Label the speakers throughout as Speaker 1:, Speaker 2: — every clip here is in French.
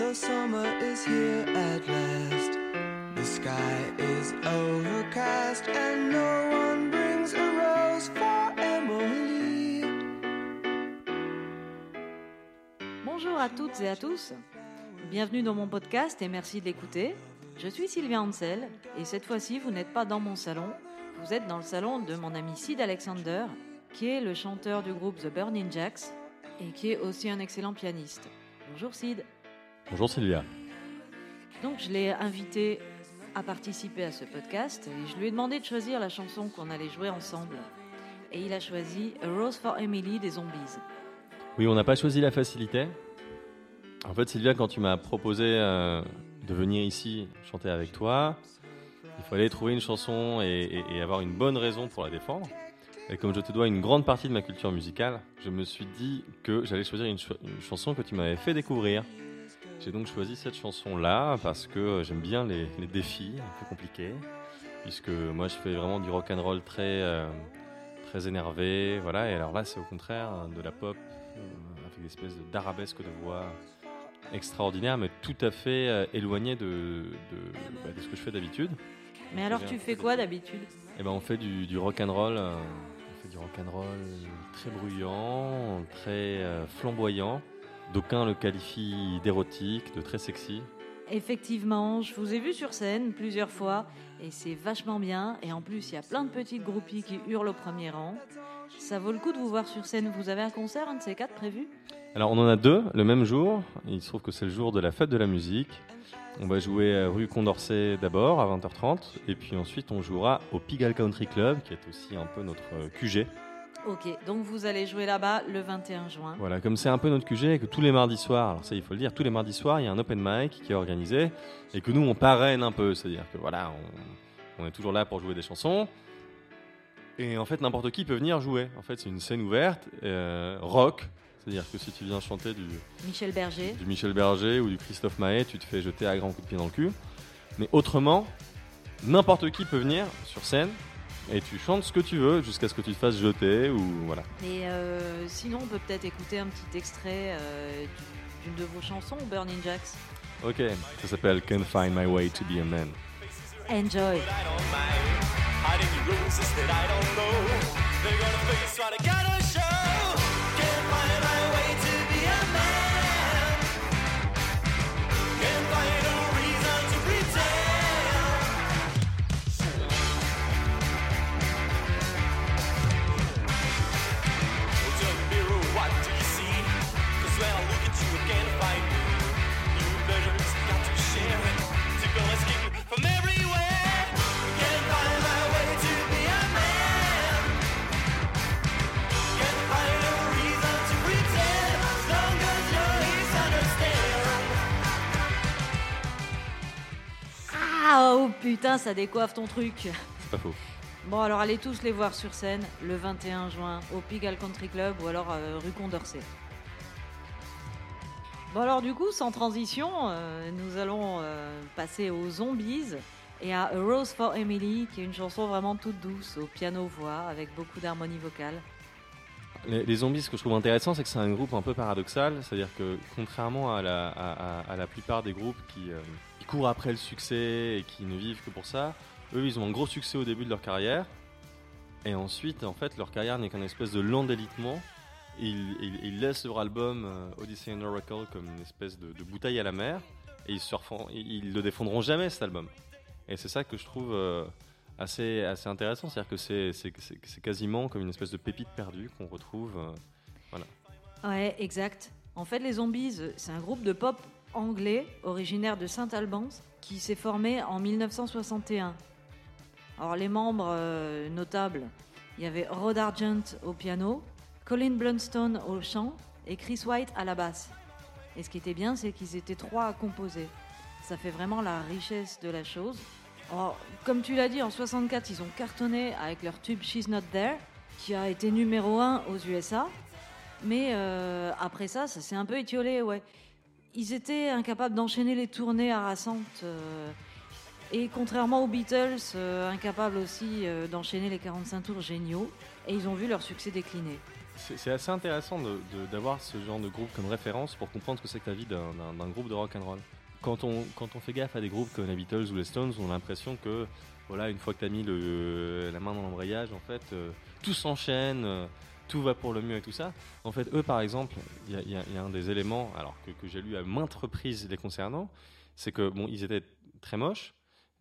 Speaker 1: The summer is here at last. The sky is overcast and no one brings a rose for Emily.
Speaker 2: Bonjour à toutes et à tous. Bienvenue dans mon podcast et merci de l'écouter. Je suis Sylvia Ansel et cette fois-ci, vous n'êtes pas dans mon salon, vous êtes dans le salon de mon ami Sid Alexander, qui est le chanteur du groupe The Burning Jacks et qui est aussi un excellent pianiste. Bonjour Sid.
Speaker 3: Bonjour Sylvia.
Speaker 2: Donc je l'ai invité à participer à ce podcast et je lui ai demandé de choisir la chanson qu'on allait jouer ensemble. Et il a choisi A Rose for Emily des Zombies.
Speaker 3: Oui, on n'a pas choisi la facilité. En fait, Sylvia, quand tu m'as proposé euh, de venir ici chanter avec toi, il fallait trouver une chanson et, et- et avoir une bonne raison pour la défendre. Et comme je te dois une grande partie de ma culture musicale, je me suis dit que j'allais choisir une, cho- une chanson que tu m'avais fait découvrir. J'ai donc choisi cette chanson-là parce que j'aime bien les, les défis un peu compliqués, puisque moi je fais vraiment du rock and roll très, euh, très énervé, voilà. Et alors là, c'est au contraire hein, de la pop euh, avec des espèces d'arabesques de voix extraordinaires, mais tout à fait euh, éloigné de, de, bah, de ce que je fais d'habitude.
Speaker 2: Mais alors tu fais quoi d'habitude?
Speaker 3: Et ben on fait du, du rock and roll, euh, on fait du rock and roll très bruyant, très euh, flamboyant. D'aucuns le qualifient d'érotique, de très sexy.
Speaker 2: Effectivement, je vous ai vu sur scène plusieurs fois et c'est vachement bien. Et en plus, il y a plein de petites groupies qui hurlent au premier rang. Ça vaut le coup de vous voir sur scène. Vous avez un concert, un de ces quatre prévu
Speaker 3: Alors on en a deux le même jour. Il se trouve que c'est le jour de la fête de la musique. On va jouer euh, rue Condorcet d'abord à 20h30 et puis ensuite on jouera au Pigalle Country Club qui est aussi un peu notre QG.
Speaker 2: Ok, donc vous allez jouer là-bas le 21 juin.
Speaker 3: Voilà, comme c'est un peu notre QG et que tous les mardis soirs, alors ça il faut le dire, tous les mardis soirs il y a un open mic qui est organisé et que nous on parraine un peu, c'est-à-dire que voilà, on, on est toujours là pour jouer des chansons et en fait n'importe qui peut venir jouer. En fait c'est une scène ouverte, euh, rock, c'est-à-dire que si tu viens chanter du,
Speaker 2: Michel Berger.
Speaker 3: du Michel Berger ou du Christophe Maé, tu te fais jeter à grands coups de pied dans le cul. Mais autrement, n'importe qui peut venir sur scène et tu chantes ce que tu veux jusqu'à ce que tu te fasses jeter ou voilà.
Speaker 2: Et euh, sinon, on peut peut-être écouter un petit extrait euh, d'une de vos chansons, Burning Jacks.
Speaker 3: Ok, ça s'appelle Can't Find My Way to Be a Man.
Speaker 2: Enjoy. Putain, ça décoiffe ton truc.
Speaker 3: C'est pas faux.
Speaker 2: Bon, alors allez tous les voir sur scène le 21 juin au Pigalle Country Club ou alors euh, rue Condorcet. Bon, alors du coup, sans transition, euh, nous allons euh, passer aux Zombies et à A Rose for Emily, qui est une chanson vraiment toute douce, au piano-voix, avec beaucoup d'harmonie vocale.
Speaker 3: Les, les zombies, ce que je trouve intéressant, c'est que c'est un groupe un peu paradoxal. C'est-à-dire que, contrairement à la, à- à- à la plupart des groupes qui, qui courent après le succès et qui ne vivent que pour ça, eux, ils ont un gros succès au début de leur carrière. Et ensuite, en fait, leur carrière n'est qu'un espèce de lent délitement. Ils, laissent leur album euh, Odyssey and Oracle comme une espèce de, bouteille à la mer. Et ils, le défendront jamais, cet album. Et c'est ça que je trouve euh, assez, assez intéressant. C'est-à-dire que c'est- quasiment comme une espèce de pépite perdue qu'on retrouve. euh,
Speaker 2: Ouais, exact. En fait, les Zombies, euh, c'est un groupe de pop anglais originaire de Saint-Albans qui s'est formé en 1961. Alors, les membres euh, notables, il y avait Rod Argent au piano, Colin Blunstone au chant et Chris White à la basse. Et ce qui était bien, c'est qu'ils étaient trois à composer. Ça fait vraiment la richesse de la chose. Alors, comme tu l'as dit, en 64, ils ont cartonné avec leur tube She's Not There, qui a été numéro un aux USA. Mais euh, après ça, ça s'est un peu étiolé, ouais. Ils étaient incapables d'enchaîner les tournées harassantes. euh, et contrairement aux Beatles, euh, incapables aussi euh, d'enchaîner les 45 tours géniaux. Et ils ont vu leur succès décliner.
Speaker 3: c'est assez intéressant d'avoir ce genre de groupe comme référence pour comprendre ce que c'est que la vie d'un- groupe de rock and roll. Quand on, fait gaffe à des groupes comme les Beatles ou les Stones, on a l'impression que voilà, une fois que tu as mis la main dans l'embrayage, en fait, tout s'enchaîne, tout va pour le mieux et tout ça. En fait, eux, par exemple, il y a, il y a- il y a un des éléments alors que, que j'ai lu à maintes reprises les concernant, c'est que bon, ils étaient très moches,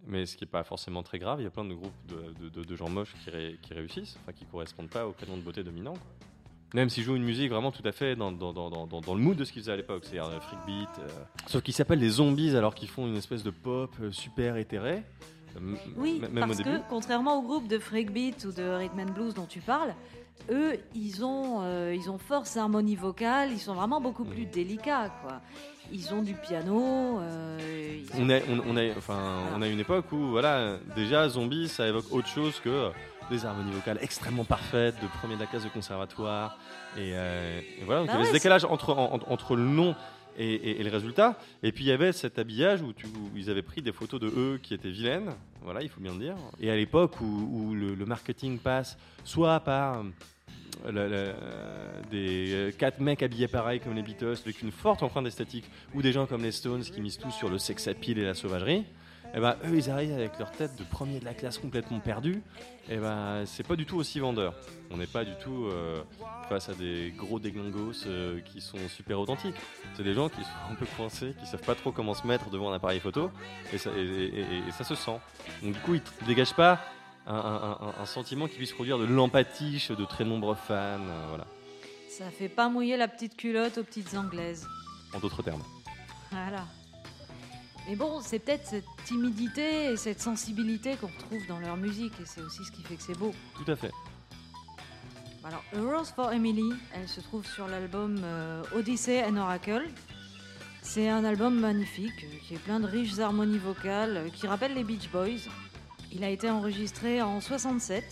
Speaker 3: mais ce qui n'est pas forcément très grave. Il y a plein de groupes de, de- de- de gens moches qui, ré- qui réussissent, enfin qui correspondent pas au canon de beauté dominant. quoi. Même s'ils jouent une musique vraiment tout à fait dans, dans, dans, dans, dans- dans le mood de ce qu'ils faisaient à l'époque, c'est-à-dire euh, freak beat. euh. Sauf qu'ils s'appellent des zombies alors qu'ils font une espèce de pop euh, super éthéré. Euh,
Speaker 2: Oui,
Speaker 3: même
Speaker 2: parce
Speaker 3: au début.
Speaker 2: que contrairement au groupe de Freakbeat ou de Rhythm and Blues dont tu parles, eux, ils ont, euh, ils ont force harmonie vocale, ils sont vraiment beaucoup plus délicats, quoi. Ils ont du piano. euh, ils ont-
Speaker 3: On a, on, on a, enfin, on a une époque où, voilà, déjà, zombie, ça évoque autre chose que des harmonies vocales extrêmement parfaites, de premier de la classe de conservatoire. Et, euh, et voilà, donc
Speaker 2: Bah
Speaker 3: il y avait ce décalage entre, en- en- entre le nom et, le résultat. Et puis il y avait cet habillage où, ils avaient pris des photos de eux qui étaient vilaines, voilà, il faut bien le dire. Et à l'époque où, le, marketing passe soit par. euh, le- des euh, quatre mecs habillés pareil comme les Beatles avec une forte empreinte esthétique ou des gens comme les Stones qui misent tout sur le sex appeal et la sauvagerie et ben eux ils arrivent avec leur tête de premier de la classe complètement perdu et ben c'est pas du tout aussi vendeur. On n'est pas du tout euh, face à des gros déglingos euh, qui sont super authentiques. C'est des gens qui sont un peu coincés qui savent pas trop comment se mettre devant un appareil photo et ça, et, et- et- et ça se sent. Donc du coup ils ne dégagent pas un, un- un- un sentiment qui puisse produire de l'empathiche de très nombreux fans euh, voilà.
Speaker 2: Ça fait pas mouiller la petite culotte aux petites anglaises.
Speaker 3: en d'autres termes.
Speaker 2: Voilà. Mais bon, c'est peut-être cette timidité et cette sensibilité qu'on retrouve dans leur musique, et c'est aussi ce qui fait que c'est beau.
Speaker 3: tout à fait
Speaker 2: Alors, A Rose for Emily, elle se trouve sur l'album euh, Odyssey and Oracle. C'est un album magnifique, euh, qui est plein de riches harmonies vocales, euh, qui rappellent les Beach Boys. Il a été enregistré en 67.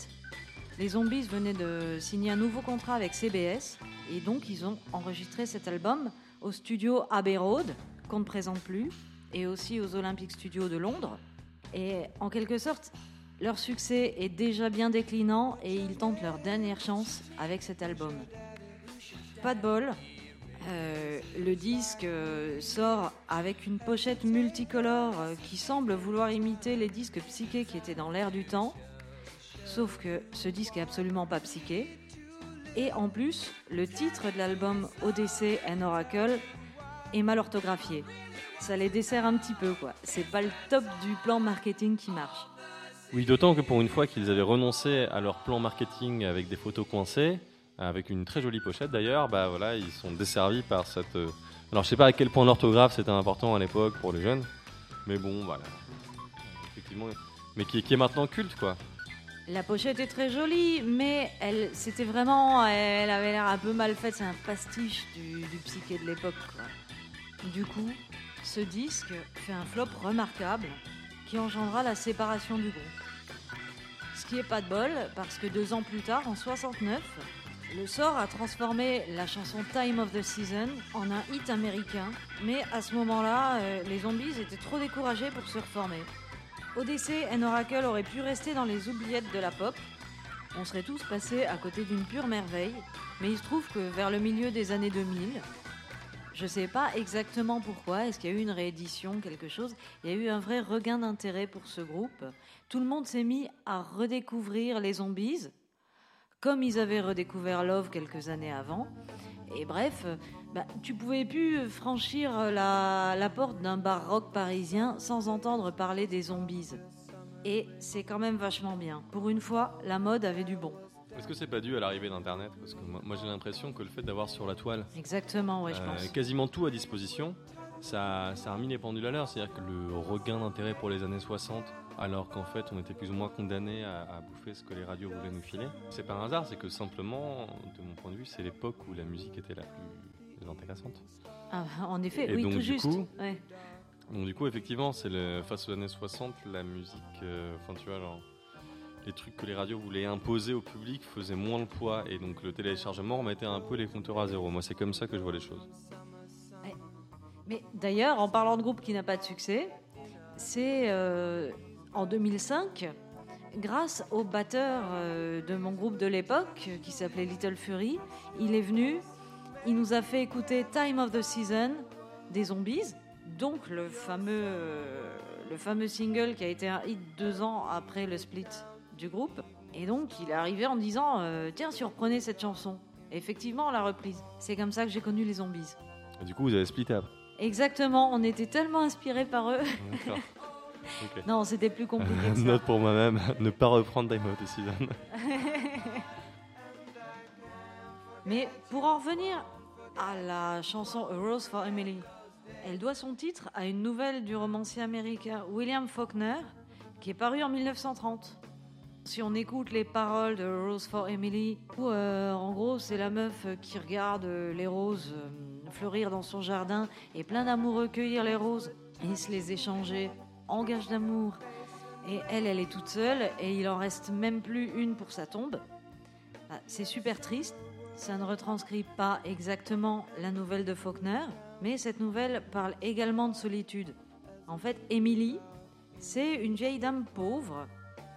Speaker 2: Les Zombies venaient de signer un nouveau contrat avec CBS, et donc ils ont enregistré cet album au studio Abbey Road, qu'on ne présente plus, et aussi aux Olympic Studios de Londres. Et en quelque sorte, leur succès est déjà bien déclinant et ils tentent leur dernière chance avec cet album. Pas de bol, euh, le disque euh, sort avec une pochette multicolore euh, qui semble vouloir imiter les disques psychés qui étaient dans l'air du temps. Sauf que ce disque est absolument pas psyché. Et en plus, le titre de l'album Odyssey and Oracle est mal orthographié. Ça les dessert un petit peu, quoi. C'est pas le top du plan marketing qui marche.
Speaker 3: Oui, d'autant que pour une fois qu'ils avaient renoncé à leur plan marketing avec des photos coincées, avec une très jolie pochette d'ailleurs, bah voilà, ils sont desservis par cette. euh, Alors je sais pas à quel point l'orthographe c'était important à l'époque pour les jeunes, mais bon, voilà. Effectivement, mais qui, qui est maintenant culte quoi.
Speaker 2: La pochette est très jolie, mais elle, c'était vraiment, elle avait l'air un peu mal faite. C'est un pastiche du, du psyché de l'époque. quoi. Du coup, ce disque fait un flop remarquable qui engendra la séparation du groupe. Ce qui est pas de bol, parce que deux ans plus tard, en 69, le sort a transformé la chanson Time of the Season en un hit américain. Mais à ce moment-là, euh, les zombies étaient trop découragés pour se reformer. Odyssey and Oracle aurait pu rester dans les oubliettes de la pop. On serait tous passés à côté d'une pure merveille, mais il se trouve que vers le milieu des années 2000, je sais pas exactement pourquoi, est-ce qu'il y a eu une réédition, quelque chose, il y a eu un vrai regain d'intérêt pour ce groupe. Tout le monde s'est mis à redécouvrir les zombies, comme ils avaient redécouvert Love quelques années avant. Et bref, bah, tu pouvais plus franchir la, la porte d'un bar rock parisien sans entendre parler des zombies. Et c'est quand même vachement bien. Pour une fois, la mode avait du bon.
Speaker 3: Est-ce que c'est pas dû à l'arrivée d'Internet Parce que moi, moi, j'ai l'impression que le fait d'avoir sur la toile
Speaker 2: Exactement, ouais, je
Speaker 3: euh,
Speaker 2: pense.
Speaker 3: quasiment tout à disposition, ça, ça a remis les pendules à l'heure. C'est-à-dire que le regain d'intérêt pour les années 60, alors qu'en fait on était plus ou moins condamné à, à bouffer ce que les radios voulaient nous filer, c'est pas un hasard, c'est que simplement, de mon point de vue, c'est l'époque où la musique était la plus intéressante.
Speaker 2: Ah, en effet,
Speaker 3: Et
Speaker 2: oui,
Speaker 3: donc,
Speaker 2: tout
Speaker 3: du
Speaker 2: juste.
Speaker 3: coup,
Speaker 2: Ouais.
Speaker 3: Donc du coup, effectivement, c'est face aux années 60, la musique, euh, enfin tu vois, genre, les trucs que les radios voulaient imposer au public faisaient moins le poids, et donc le téléchargement remettait un peu les compteurs à zéro. Moi, c'est comme ça que je vois les choses.
Speaker 2: Mais d'ailleurs, en parlant de groupe qui n'a pas de succès, c'est euh, en 2005 grâce au batteur euh, de mon groupe de l'époque, euh, qui s'appelait Little Fury. Il est venu, il nous a fait écouter Time of the Season des Zombies, donc le fameux, le fameux single qui a été un hit deux ans après le split du groupe. Et donc il est arrivé en disant euh, Tiens, reprenait cette chanson. Et effectivement, on l'a reprise. C'est comme ça que j'ai connu les Zombies.
Speaker 3: Et du coup, vous avez splitté après.
Speaker 2: Exactement, on était tellement inspirés par eux. Non, c'était plus compliqué que ça.
Speaker 3: Note pour moi-même, ne pas reprendre Time the Season.
Speaker 2: Mais pour en revenir à la chanson A Rose for Emily, elle doit son titre à une nouvelle du romancier américain William Faulkner qui est parue en 1930. Si on écoute les paroles de Rose for Emily, où, euh, en gros c'est la meuf qui regarde euh, les roses euh, fleurir dans son jardin et plein d'amoureux cueillir les roses et se les échanger en gage d'amour. Et elle, elle est toute seule et il en reste même plus une pour sa tombe. Bah, c'est super triste. Ça ne retranscrit pas exactement la nouvelle de Faulkner, mais cette nouvelle parle également de solitude. En fait, Emily, c'est une vieille dame pauvre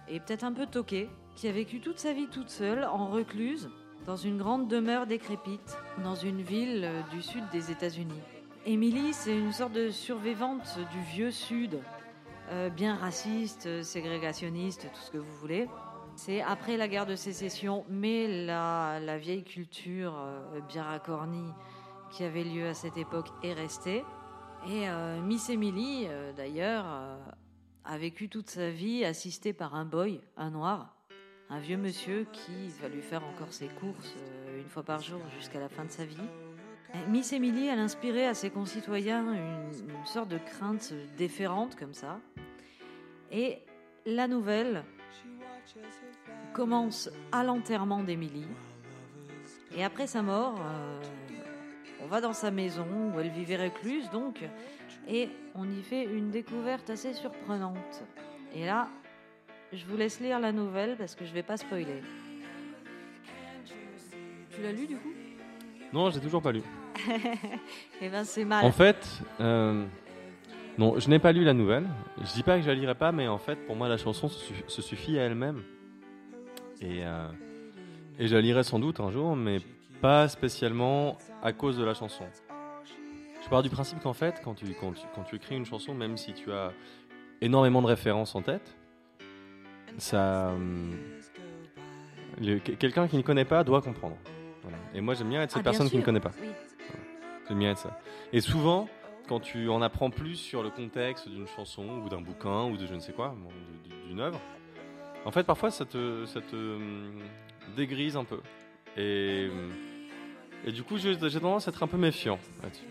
Speaker 2: et peut-être un peu toquée qui a vécu toute sa vie toute seule, en recluse, dans une grande demeure décrépite, dans une ville euh, du sud des États-Unis. Emily, c'est une sorte de survivante du vieux sud, euh, bien raciste, ségrégationniste, tout ce que vous voulez. C'est après la guerre de sécession, mais la, la vieille culture euh, bien racornie qui avait lieu à cette époque est restée. Et Miss Emily, d'ailleurs, a vécu toute sa vie assistée par un boy, un noir, un vieux monsieur qui va lui faire encore ses courses euh, une fois par jour jusqu'à la fin de sa vie. Miss Emily, elle inspirait à ses concitoyens une, une sorte de crainte déférente comme ça. Et la nouvelle commence à l'enterrement d'Emily. Et après sa mort, euh, on va dans sa maison où elle vivait recluse, donc, et on y fait une découverte assez surprenante. Et là, je vous laisse lire la nouvelle parce que je vais pas spoiler. Tu l'as lu du coup?
Speaker 3: Non, j'ai toujours pas lu.
Speaker 2: Eh ben c'est mal.
Speaker 3: En fait, euh, non, je n'ai pas lu la nouvelle. Je dis pas que je la lirai pas, mais en fait, pour moi, la chanson se suffit à elle-même. Et, euh, et je la lirai sans doute un jour, mais pas spécialement à cause de la chanson. Pars du principe qu'en fait, quand tu, quand, tu, quand tu écris une chanson, même si tu as énormément de références en tête, ça, hum, quelqu'un qui ne connaît pas doit comprendre. Voilà. Et moi, j'aime bien être cette
Speaker 2: Ah,
Speaker 3: personne qui ne connaît pas.
Speaker 2: oui.
Speaker 3: J'aime bien être ça. Et souvent, quand tu en apprends plus sur le contexte d'une chanson ou d'un bouquin ou de je ne sais quoi, d'une œuvre, en fait, parfois, ça te, ça te hum, dégrise un peu. Et, hum, et du coup, j'ai tendance à être un peu méfiant là-dessus.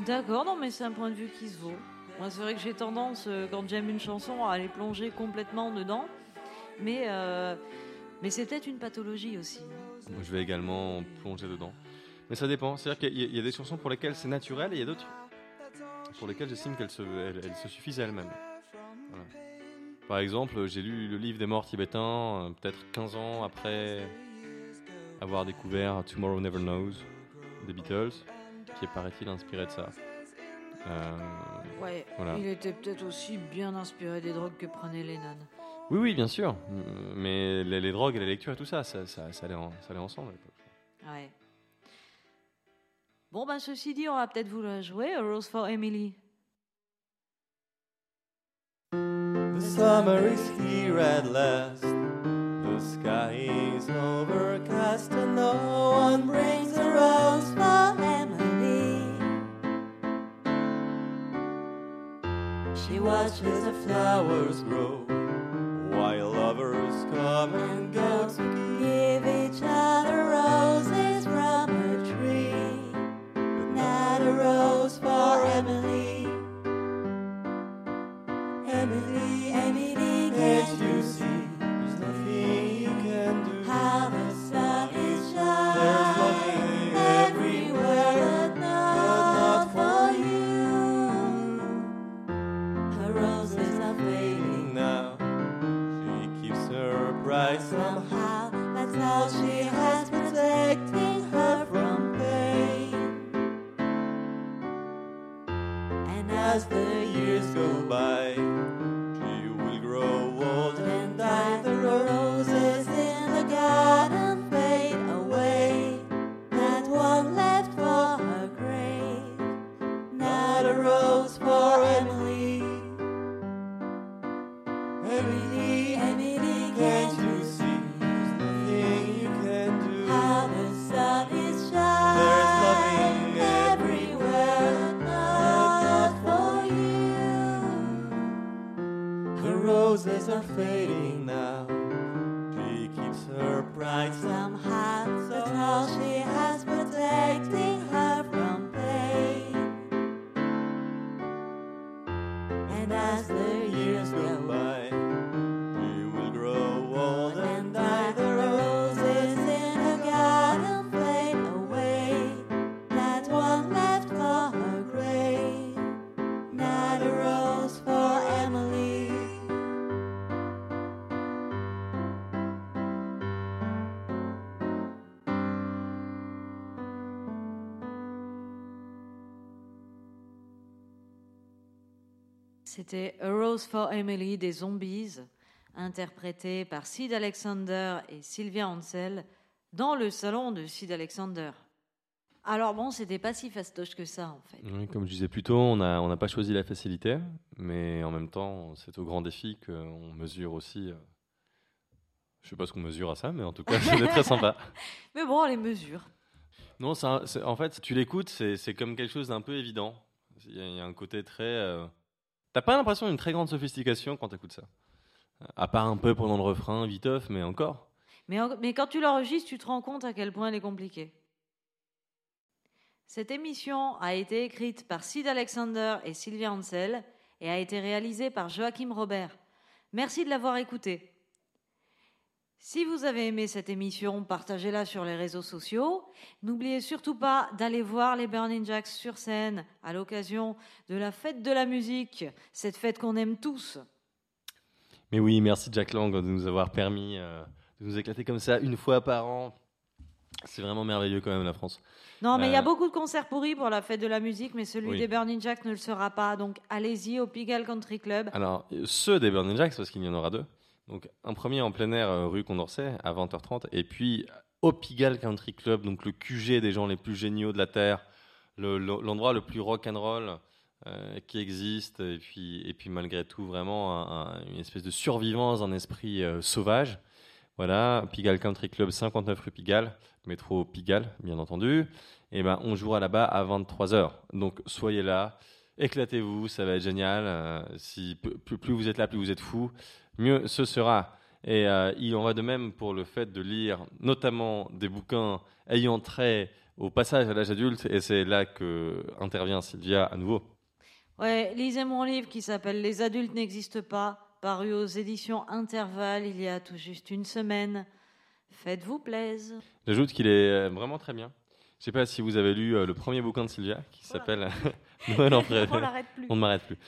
Speaker 2: D'accord, non, mais c'est un point de vue qui se vaut. Moi, c'est vrai que j'ai tendance, euh, quand j'aime une chanson, à aller plonger complètement dedans. Mais, euh, mais c'est peut-être une pathologie aussi.
Speaker 3: je vais également plonger dedans. Mais ça dépend. C'est-à-dire qu'il y, a- des chansons pour lesquelles c'est naturel et il y a d'autres pour lesquelles j'estime qu'elles se, se suffisent elles-mêmes. Par exemple, j'ai lu le livre des morts tibétains euh, peut-être 15 ans après avoir découvert Tomorrow Never Knows des Beatles, qui est paraît-il inspiré de ça. Euh,
Speaker 2: Ouais,
Speaker 3: Voilà.
Speaker 2: il était peut-être aussi bien inspiré des drogues que prenait Lennon.
Speaker 3: Oui, oui, bien sûr. Mais les, les drogues et la lecture et tout ça, ça, ça, ça allait, en- ça allait ensemble. à l'époque.
Speaker 2: Ouais. Bon, ben ceci dit, on va peut-être vous la jouer, A Rose for Emily.
Speaker 4: The summer is here at last. The sky is overcast and no one brings She watches the flowers grow while lovers come and
Speaker 2: C'était A Rose for Emily des Zombies, interprété par Sid Alexander et Sylvia Ansel dans le salon de Sid Alexander. Alors bon, c'était pas si fastoche que ça en fait.
Speaker 3: Oui, comme je disais plus tôt, on n'a on n'a pas choisi la facilité, mais en même temps, c'est au grand défi qu'on mesure aussi. euh, je sais pas ce qu'on mesure à ça, mais en tout cas, c'était très sympa.
Speaker 2: Mais bon, on les mesure.
Speaker 3: Non, c'est c'est- en fait, tu l'écoutes, c'est c'est comme quelque chose d'un peu évident. Il y, a- il y a un côté très. euh, T'as pas l'impression d'une très grande sophistication quand t'écoutes ça? À part un peu pendant le refrain, viteuf, mais encore.
Speaker 2: Mais, quand tu l'enregistres, tu te rends compte à quel point elle est compliquée. Cette émission a été écrite par Sid Alexander et Sylvia Ansel et a été réalisée par Joachim Robert. Merci de l'avoir écoutée. Si vous avez aimé cette émission, partagez-la sur les réseaux sociaux. N'oubliez surtout pas d'aller voir les Burning Jacks sur scène à l'occasion de la fête de la musique, cette fête qu'on aime tous.
Speaker 3: Mais oui, merci Jack Lang de nous avoir permis euh, de nous éclater comme ça une fois par an. C'est vraiment merveilleux quand même la France.
Speaker 2: Non, mais il y a
Speaker 3: Euh,
Speaker 2: beaucoup de concerts pourris pour la fête de la musique, mais celui
Speaker 3: Oui.
Speaker 2: des Burning Jacks ne le sera pas. Donc allez-y au Pigalle Country Club.
Speaker 3: Alors, euh, ceux des Burning Jacks, parce qu'il y en aura deux. Donc, un premier en plein air, euh, rue Condorcet, à 20h30. Et puis, au Pigalle Country Club, donc le QG des gens les plus géniaux de la Terre, le- le- l'endroit le, plus rock'n'roll euh, qui existe. Et puis, et puis, malgré tout, vraiment un- un- une espèce de survivance d'un esprit euh, sauvage. Voilà, Pigalle Country Club, 59 rue Pigalle, métro Pigalle, bien entendu. Et ben, on jouera là-bas à 23h. Donc, soyez là, éclatez-vous, ça va être génial. Euh, si plus vous êtes là, plus vous êtes fous, mieux ce sera. Et euh, il en va de même pour le fait de lire notamment des bouquins ayant trait au passage à l'âge adulte. Et c'est là que intervient Sylvia à nouveau.
Speaker 2: Ouais, lisez mon livre qui s'appelle Les adultes n'existent pas, paru aux éditions Intervalle il y a tout juste une semaine. Faites-vous plaisir.
Speaker 3: J'ajoute qu'il est euh, vraiment très bien. Je sais pas si vous avez lu euh, le premier bouquin de Sylvia qui s'appelle Noël en.
Speaker 2: On
Speaker 3: ne m'arrête plus.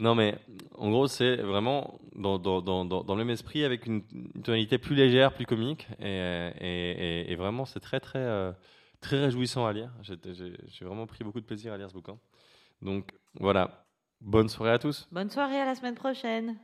Speaker 3: Non, mais en gros, c'est vraiment dans, dans, dans, dans, le même esprit, avec une, tonalité plus légère, plus comique. Et, et, vraiment, c'est très, très, euh, très réjouissant à lire. J'ai vraiment pris beaucoup de plaisir à lire ce bouquin. Donc voilà, bonne soirée à tous.
Speaker 2: Bonne soirée, à la semaine prochaine.